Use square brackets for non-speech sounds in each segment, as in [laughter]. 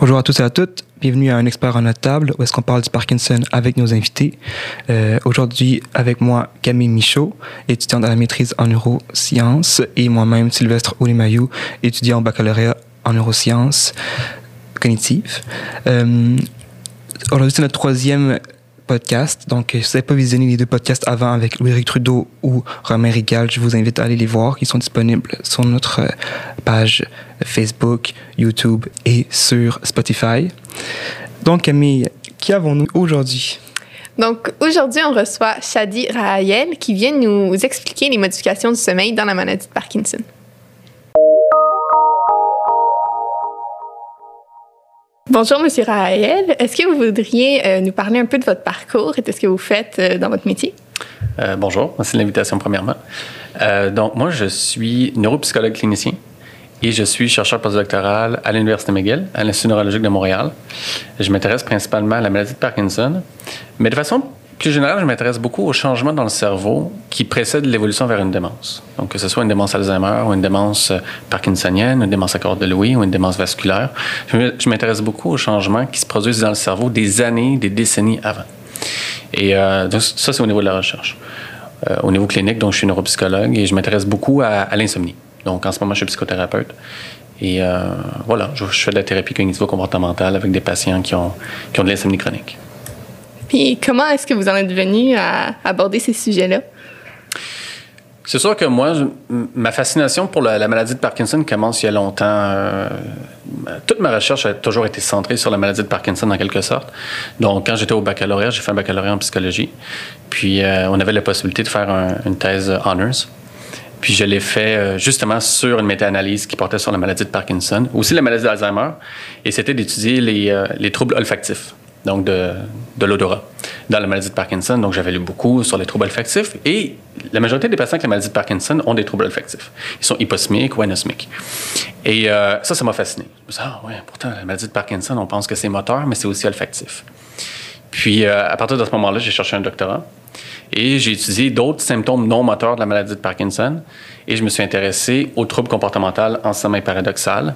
Bonjour à tous et à toutes. Bienvenue à un expert en notre table où est-ce qu'on parle du Parkinson avec nos invités. Euh, Aujourd'hui, avec moi, Camille Michaud, étudiante à la maîtrise en neurosciences, et moi-même, Sylvestre Olimayou, étudiant en baccalauréat en neurosciences cognitives. Euh, Aujourd'hui, c'est notre troisième podcast. Donc, si vous n'avez pas visionné les deux podcasts avant avec Louis Trudeau ou Romain Rigal, je vous invite à aller les voir. Ils sont disponibles sur notre euh, page Facebook, YouTube et sur Spotify. Donc, Camille, qui avons-nous aujourd'hui? Donc, aujourd'hui, on reçoit Shadi Rahayel qui vient nous expliquer les modifications du sommeil dans la maladie de Parkinson. Bonjour, Monsieur Rahayel. Est-ce que vous voudriez euh, nous parler un peu de votre parcours et de ce que vous faites euh, dans votre métier? Euh, bonjour, merci de l'invitation premièrement. Donc, moi, je suis neuropsychologue clinicien et je suis chercheur postdoctoral à l'Université McGill, à l'Institut neurologique de Montréal. Je m'intéresse principalement à la maladie de Parkinson, mais de façon plus générale, je m'intéresse beaucoup aux changements dans le cerveau qui précèdent l'évolution vers une démence. Donc, que ce soit une démence Alzheimer ou une démence euh, parkinsonienne, une démence à de Louis ou une démence vasculaire, je m'intéresse beaucoup aux changements qui se produisent dans le cerveau des années, des décennies avant. Et euh, donc, ça, c'est au niveau de la recherche. Euh, au niveau clinique, donc, je suis neuropsychologue et je m'intéresse beaucoup à, l'insomnie. Donc, en ce moment, je suis psychothérapeute. Et voilà, je, je, fais de la thérapie cognitivo-comportementale avec des patients qui ont, qui ont de l'insomnie chronique. Puis, comment est-ce que vous en êtes venu à aborder ces sujets-là? C'est sûr que moi, ma fascination pour la, la, maladie de Parkinson commence il y a longtemps. Euh, toute ma recherche a toujours été centrée sur la maladie de Parkinson en quelque sorte. Donc, quand j'étais au baccalauréat, j'ai fait un baccalauréat en psychologie. Puis, euh, on avait la possibilité de faire un, une thèse honors. Puis je l'ai fait euh, justement sur une méta-analyse qui portait sur la maladie de Parkinson, aussi la maladie d'Alzheimer, et c'était d'étudier les troubles olfactifs donc de, de l'odorat, dans la maladie de Parkinson. Donc, j'avais lu beaucoup sur les troubles olfactifs et la majorité des patients avec la maladie de Parkinson ont des troubles olfactifs. Ils sont hyposmiques ou anosmiques. Et euh, ça, ça m'a fasciné. Je me suis dit, ah ouais, pourtant, la maladie de Parkinson, on pense que c'est moteur, mais c'est aussi olfactif. Puis, euh, à partir de ce moment-là, j'ai cherché un doctorat et j'ai étudié d'autres symptômes non moteurs de la maladie de Parkinson et je me suis intéressé aux troubles comportementaux en sommeil paradoxal,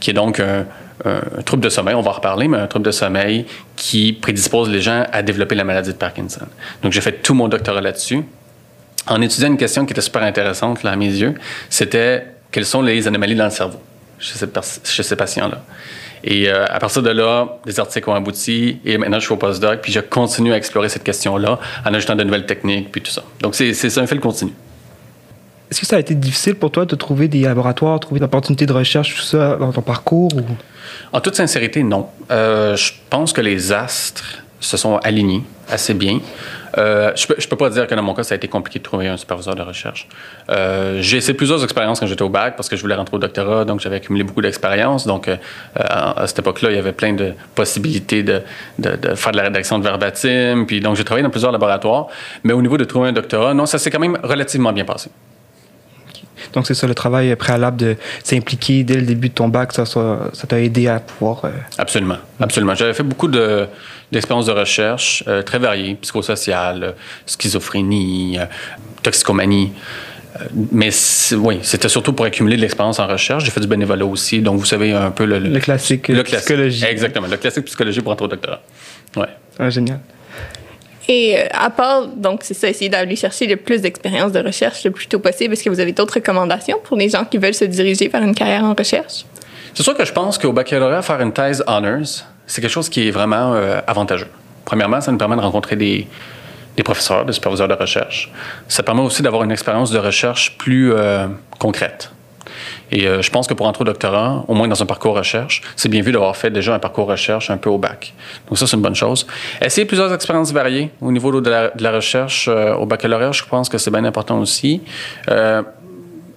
qui est donc un un trouble de sommeil, on va en reparler, mais un trouble de sommeil qui prédispose les gens à développer la maladie de Parkinson. Donc, j'ai fait tout mon doctorat là-dessus. En étudiant une question qui était super intéressante là, à mes yeux, c'était quelles sont les anomalies dans le cerveau chez ces, patients-là. Et euh, à partir de là, des articles ont abouti et maintenant je suis au postdoc, puis je continue à explorer cette question-là en ajoutant de nouvelles techniques, puis tout ça. Donc, c'est un fil continu. Est-ce que ça a été difficile pour toi de trouver des laboratoires, trouver des opportunités de recherche, tout ça, dans ton parcours? Ou? En toute sincérité, non. Euh, je pense que les astres se sont alignés assez bien. Euh, je ne peux, pas dire que dans mon cas, ça a été compliqué de trouver un superviseur de recherche. Euh, j'ai essayé plusieurs expériences quand j'étais au bac parce que je voulais rentrer au doctorat, donc j'avais accumulé beaucoup d'expérience. Donc, à cette époque-là, il y avait plein de possibilités de, faire de la rédaction de verbatim. Puis, donc, j'ai travaillé dans plusieurs laboratoires. Mais au niveau de trouver un doctorat, non, ça s'est quand même relativement bien passé. Donc, c'est ça le travail préalable de s'impliquer dès le début de ton bac, ça t'a ça aidé à pouvoir. Euh... Absolument. Absolument. J'avais fait beaucoup de, d'expériences de recherche euh, très variées, psychosociales, schizophrénie, euh, toxicomanie. Euh, mais oui, c'était surtout pour accumuler de l'expérience en recherche. J'ai fait du bénévolat aussi. Donc, vous savez un peu le, le, le classique le psychologie. Exactement. Le classique psychologie pour entrer au doctorat. Ouais. Ah, génial. Et à part, donc, c'est ça, essayer d'aller chercher le plus d'expérience de recherche le plus tôt possible, est-ce que vous avez d'autres recommandations pour les gens qui veulent se diriger vers une carrière en recherche? C'est sûr que je pense qu'au baccalauréat, faire une thèse honors, c'est quelque chose qui est vraiment euh, avantageux. Premièrement, ça nous permet de rencontrer des, des professeurs, des superviseurs de recherche. Ça permet aussi d'avoir une expérience de recherche plus euh, concrète. Et euh, je pense que pour entrer au doctorat, au moins dans un parcours recherche, c'est bien vu d'avoir fait déjà un parcours recherche un peu au bac. Donc ça, c'est une bonne chose. Essayer plusieurs expériences variées au niveau de la, de la recherche euh, au baccalauréat, je pense que c'est bien important aussi. Euh,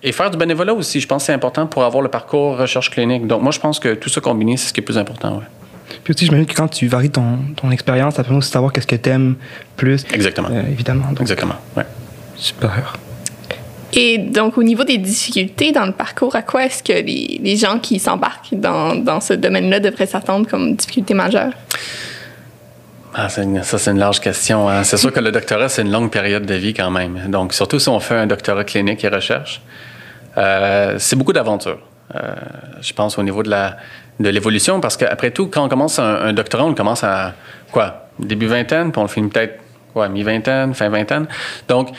et faire du bénévolat aussi, je pense que c'est important pour avoir le parcours recherche clinique. Donc moi, je pense que tout ça combiné, c'est ce qui est plus important. Ouais. Puis aussi, j'imagine que quand tu varies ton, ton expérience, ça permet aussi de savoir qu'est-ce que tu aimes plus. Exactement. Évidemment. Donc, Exactement, ouais. Super. Et donc, au niveau des difficultés dans le parcours, à quoi est-ce que les, gens qui s'embarquent dans, ce domaine-là devraient s'attendre comme difficulté majeure? Ah, ça, c'est une large question. Hein. C'est sûr que le doctorat, c'est une longue période de vie quand même. Donc, surtout si on fait un doctorat clinique et recherche, euh, c'est beaucoup d'aventures. Euh, je pense au niveau de la, de l'évolution, parce qu'après tout, quand on commence un, un doctorat, on commence à quoi? Début vingtaine, puis on le finit peut-être ouais, mi-vingtaine, fin vingtaine. Donc,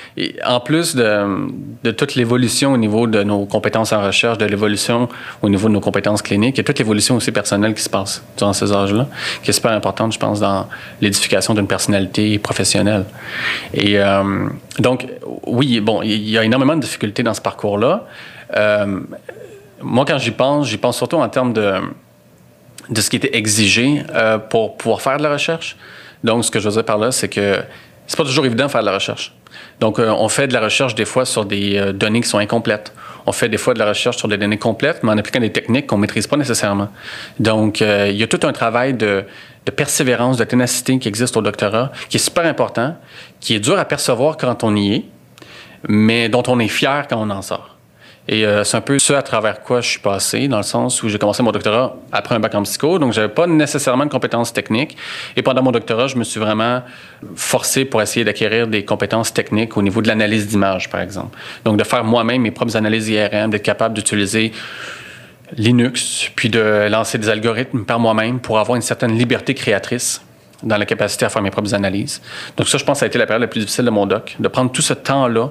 en plus de, de toute l'évolution au niveau de nos compétences en recherche, de l'évolution au niveau de nos compétences cliniques, il y a toute l'évolution aussi personnelle qui se passe durant ces âges-là, qui est super importante, je pense, dans l'édification d'une personnalité professionnelle. Et euh, donc, oui, bon, il y a énormément de difficultés dans ce parcours-là. Euh, moi, quand j'y pense, j'y pense surtout en termes de, de ce qui était exigé euh, pour pouvoir faire de la recherche. Donc, ce que je veux dire par là, c'est que c'est pas toujours évident de faire de la recherche. Donc, euh, on fait de la recherche des fois sur des euh, données qui sont incomplètes. On fait des fois de la recherche sur des données complètes, mais en appliquant des techniques qu'on maîtrise pas nécessairement. Donc, euh, il y a tout un travail de, de persévérance, de ténacité qui existe au doctorat, qui est super important, qui est dur à percevoir quand on y est, mais dont on est fier quand on en sort. Et euh, c'est un peu ce à travers quoi je suis passé, dans le sens où j'ai commencé mon doctorat après un bac en psycho, donc j'avais pas nécessairement de compétences techniques. Et pendant mon doctorat, je me suis vraiment forcé pour essayer d'acquérir des compétences techniques au niveau de l'analyse d'image, par exemple. Donc de faire moi-même mes propres analyses IRM, d'être capable d'utiliser Linux, puis de lancer des algorithmes par moi-même pour avoir une certaine liberté créatrice dans la capacité à faire mes propres analyses. Donc ça, je pense, ça a été la période la plus difficile de mon doc, de prendre tout ce temps-là,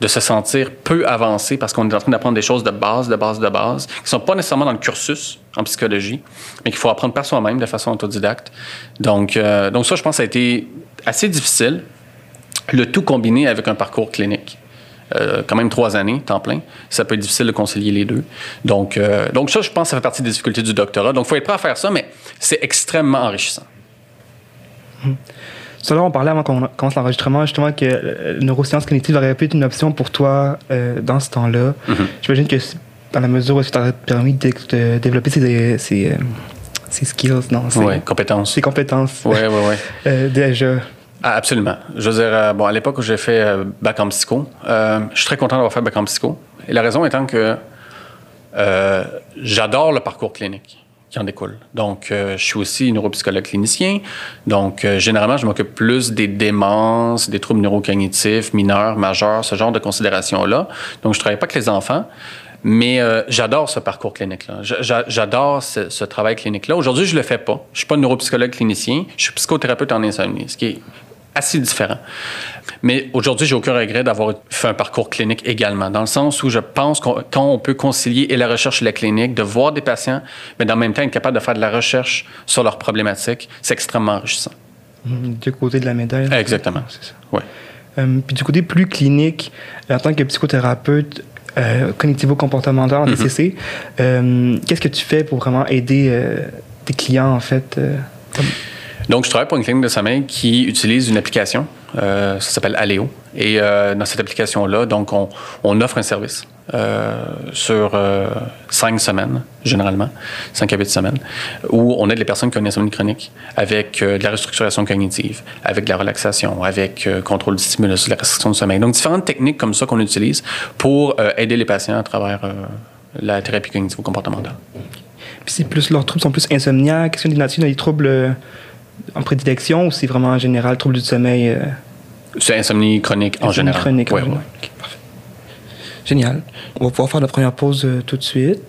de se sentir peu avancé parce qu'on est en train d'apprendre des choses de base, de base, de base, qui sont pas nécessairement dans le cursus en psychologie, mais qu'il faut apprendre par soi-même de façon autodidacte. Donc, euh, donc ça, je pense, ça a été assez difficile, le tout combiné avec un parcours clinique. Euh, quand même trois années, temps plein. Ça peut être difficile de concilier les deux. Donc, euh, donc ça, je pense, ça fait partie des difficultés du doctorat. Donc, il faut être prêt à faire ça, mais c'est extrêmement enrichissant. À l'heure, on parlait avant qu'on commence l'enregistrement, justement, que euh, neurosciences cognitives aurait pu être une option pour toi euh, dans ce temps-là. Mhm. J'imagine que dans la mesure où ça t'a permis de, de développer ces, ces, euh, ces skills, non, ces, Oui, compétences. ces compétences Oui, oui, oui. [laughs] euh, déjà. Ah, absolument. Je veux dire, euh, bon, à l'époque où j'ai fait euh, bac en psycho, euh, je suis très content d'avoir fait bac en psycho. Et la raison étant que euh, j'adore le parcours clinique qui en découle. Donc, euh, je suis aussi neuropsychologue clinicien. Donc, euh, généralement, je m'occupe plus des démences, des troubles neurocognitifs, mineurs, majeurs, ce genre de considérations-là. Donc, je travaille pas avec les enfants. Mais euh, j'adore ce parcours clinique-là. J'a- j'a- J'adore ce, ce travail clinique-là. Aujourd'hui, je le fais pas. Je suis pas neuropsychologue clinicien. Je suis psychothérapeute en insomnie, ce qui est assez différent. Mais aujourd'hui, j'ai aucun regret d'avoir fait un parcours clinique également, dans le sens où je pense qu'on quand on peut concilier et la recherche et la clinique, de voir des patients, mais dans le même temps être capable de faire de la recherche sur leurs problématiques, c'est extrêmement enrichissant. Mhm, Du côté de la médaille. Exactement. C'est ça. Ouais. Euh, puis du côté plus clinique, en tant que psychothérapeute euh, cognitivo-comportemental en Mhm. TCC, euh, qu'est-ce que tu fais pour vraiment aider euh, tes clients, en fait? comme- Donc, je travaille pour une clinique de sommeil qui utilise une application, euh, ça s'appelle Aléo. Et euh, dans cette application-là, donc, on, offre un service euh, sur cinq semaines, généralement, cinq à huit semaines, où on aide les personnes qui ont une insomnie chronique avec de la restructuration cognitive, avec de la relaxation, avec contrôle du stimulus, de la restriction du sommeil. Donc, différentes techniques comme ça qu'on utilise pour aider les patients à travers la thérapie cognitivo-comportementale. Puis si plus leurs troubles sont plus insomniaques, est-ce qu'il y a des natures, des troubles en prédilection ou c'est vraiment en général troubles du sommeil euh, C'est insomnie chronique en général. chronique en Ouais, général? ouais. Ok, parfait. Génial. On va pouvoir faire la première pause euh, tout de suite.